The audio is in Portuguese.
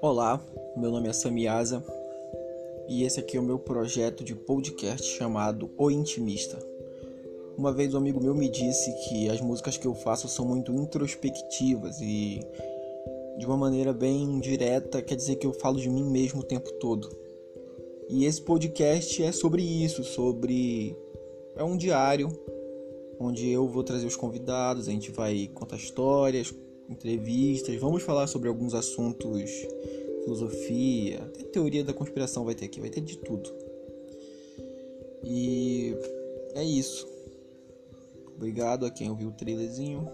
Olá, meu nome é Samiasa e esse aqui é o meu projeto de podcast chamado O Intimista. Uma vez um amigo meu me disse que as músicas que eu faço são muito introspectivas e de uma maneira bem direta quer dizer que eu falo de mim mesmo o tempo todo. E esse podcast é sobre isso, sobre é um diário onde eu vou trazer os convidados, a gente vai contar histórias, entrevistas, vamos falar sobre alguns assuntos, filosofia, até teoria da conspiração vai ter aqui, vai ter de tudo. E é isso. Obrigado a quem ouviu o trailerzinho.